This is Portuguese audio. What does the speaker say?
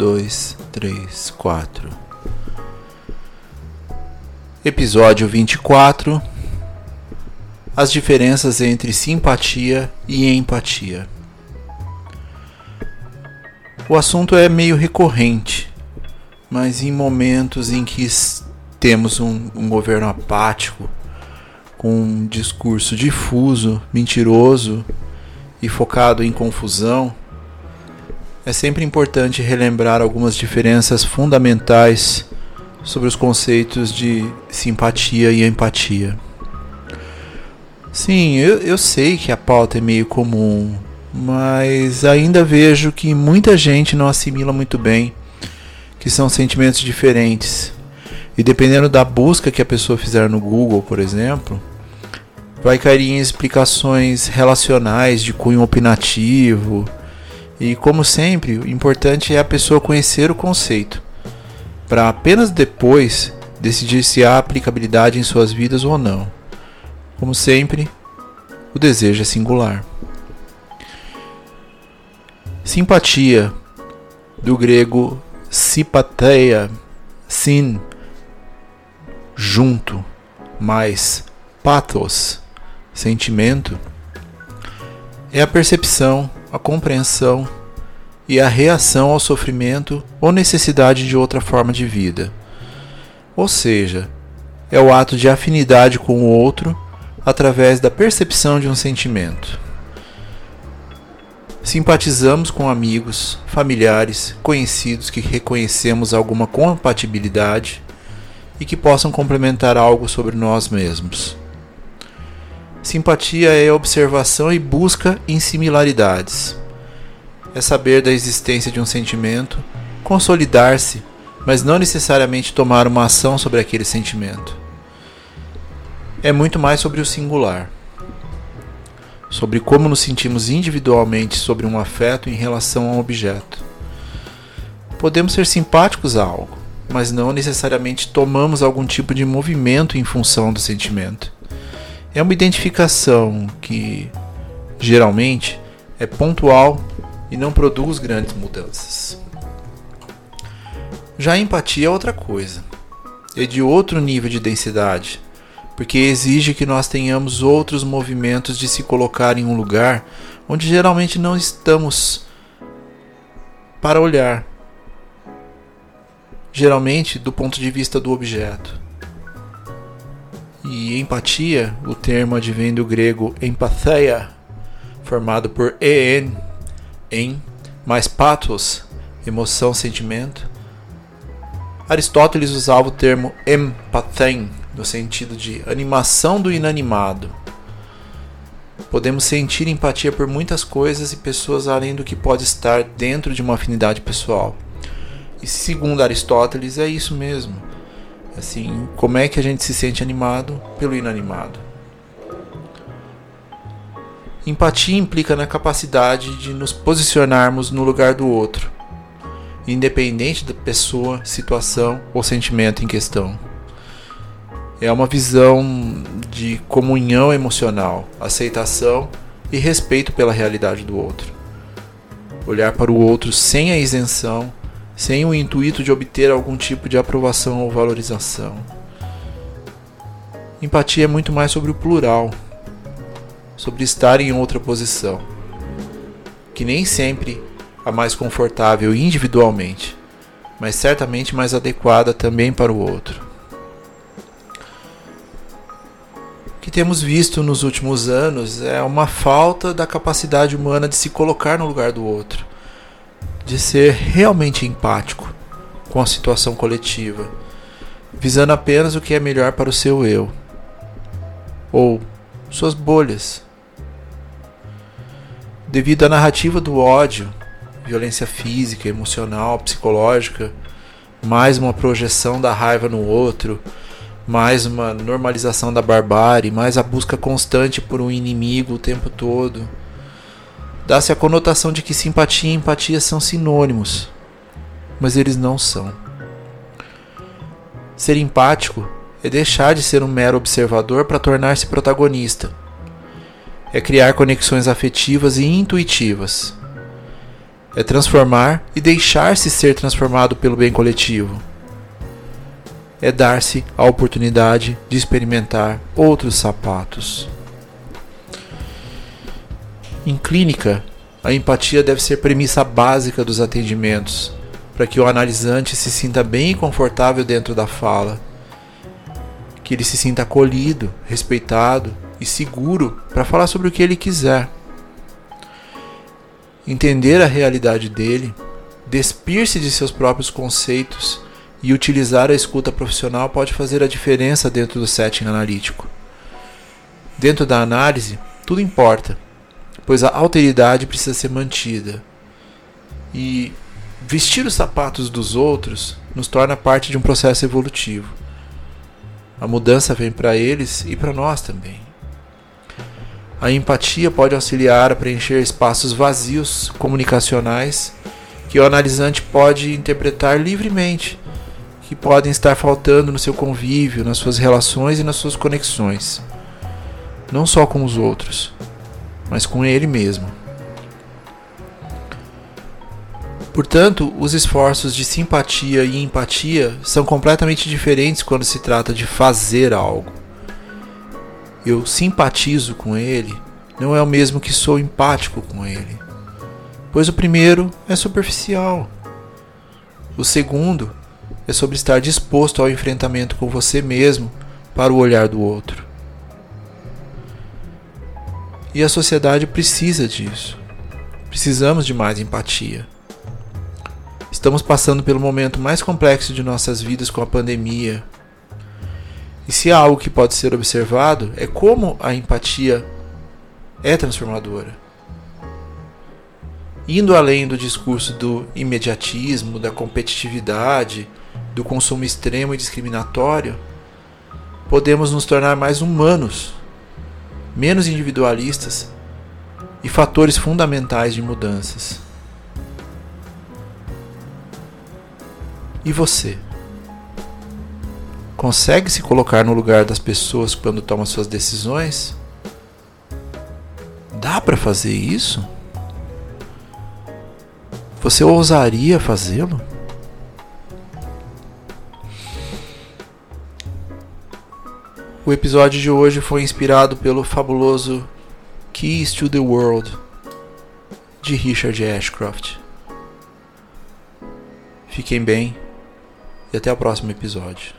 Dois, três, quatro. Episódio 24 As diferenças entre simpatia e empatia. O assunto é meio recorrente, mas em momentos em que temos um, um governo apático, com um discurso difuso, mentiroso e focado em confusão, é sempre importante relembrar algumas diferenças fundamentais sobre os conceitos de simpatia e empatia. Sim, eu, eu sei que a pauta é meio comum, mas ainda vejo que muita gente não assimila muito bem que são sentimentos diferentes. E dependendo da busca que a pessoa fizer no Google, por exemplo, vai cair em explicações relacionais de cunho opinativo. E como sempre, o importante é a pessoa conhecer o conceito para apenas depois decidir se há aplicabilidade em suas vidas ou não. Como sempre, o desejo é singular. Simpatia, do grego simpatheia, sin, junto, mais pathos, sentimento, é a percepção, a compreensão e a reação ao sofrimento ou necessidade de outra forma de vida. Ou seja, é o ato de afinidade com o outro através da percepção de um sentimento. Simpatizamos com amigos, familiares, conhecidos que reconhecemos alguma compatibilidade e que possam complementar algo sobre nós mesmos. Simpatia é observação e busca em similaridades é saber da existência de um sentimento, consolidar-se, mas não necessariamente tomar uma ação sobre aquele sentimento. É muito mais sobre o singular, sobre como nos sentimos individualmente sobre um afeto em relação a um objeto. Podemos ser simpáticos a algo, mas não necessariamente tomamos algum tipo de movimento em função do sentimento. É uma identificação que, geralmente, é pontual e não produz grandes mudanças. Já a empatia é outra coisa. É de outro nível de densidade, porque exige que nós tenhamos outros movimentos de se colocar em um lugar onde geralmente não estamos para olhar. Geralmente do ponto de vista do objeto. E empatia, o termo advém do grego empatheia, formado por en em, mais pathos, emoção, sentimento. Aristóteles usava o termo empathém, no sentido de animação do inanimado. Podemos sentir empatia por muitas coisas e pessoas além do que pode estar dentro de uma afinidade pessoal. E segundo Aristóteles, é isso mesmo. Assim, como é que a gente se sente animado pelo inanimado? Empatia implica na capacidade de nos posicionarmos no lugar do outro, independente da pessoa, situação ou sentimento em questão. É uma visão de comunhão emocional, aceitação e respeito pela realidade do outro. Olhar para o outro sem a isenção, sem o intuito de obter algum tipo de aprovação ou valorização. Empatia é muito mais sobre o plural, sobre estar em outra posição, que nem sempre a mais confortável individualmente, mas certamente mais adequada também para o outro. O que temos visto nos últimos anos é uma falta da capacidade humana de se colocar no lugar do outro, de ser realmente empático com a situação coletiva, visando apenas o que é melhor para o seu eu ou suas bolhas devido à narrativa do ódio, violência física, emocional, psicológica, mais uma projeção da raiva no outro, mais uma normalização da barbárie, mais a busca constante por um inimigo o tempo todo. Dá-se a conotação de que simpatia e empatia são sinônimos, mas eles não são. Ser empático é deixar de ser um mero observador para tornar-se protagonista. É criar conexões afetivas e intuitivas. É transformar e deixar-se ser transformado pelo bem coletivo. É dar-se a oportunidade de experimentar outros sapatos. Em clínica, a empatia deve ser premissa básica dos atendimentos, para que o analisante se sinta bem e confortável dentro da fala, que ele se sinta acolhido, respeitado e seguro para falar sobre o que ele quiser. Entender a realidade dele, despir-se de seus próprios conceitos e utilizar a escuta profissional pode fazer a diferença dentro do setting analítico. Dentro da análise, tudo importa, pois a alteridade precisa ser mantida. E vestir os sapatos dos outros nos torna parte de um processo evolutivo. A mudança vem para eles e para nós também. A empatia pode auxiliar a preencher espaços vazios comunicacionais que o analisante pode interpretar livremente, que podem estar faltando no seu convívio, nas suas relações e nas suas conexões, não só com os outros, mas com ele mesmo. Portanto, os esforços de simpatia e empatia são completamente diferentes quando se trata de fazer algo eu simpatizo com ele não é o mesmo que sou empático com ele. Pois o primeiro é superficial. O segundo é sobre estar disposto ao enfrentamento com você mesmo para o olhar do outro. E a sociedade precisa disso. Precisamos de mais empatia. Estamos passando pelo momento mais complexo de nossas vidas com a pandemia, e se há algo que pode ser observado, é como a empatia é transformadora. Indo além do discurso do imediatismo, da competitividade, do consumo extremo e discriminatório, podemos nos tornar mais humanos, menos individualistas e fatores fundamentais de mudanças. E você? Consegue se colocar no lugar das pessoas quando toma suas decisões? Dá para fazer isso? Você ousaria fazê-lo? O episódio de hoje foi inspirado pelo fabuloso Keys to the World de Richard Ashcroft. Fiquem bem e até o próximo episódio.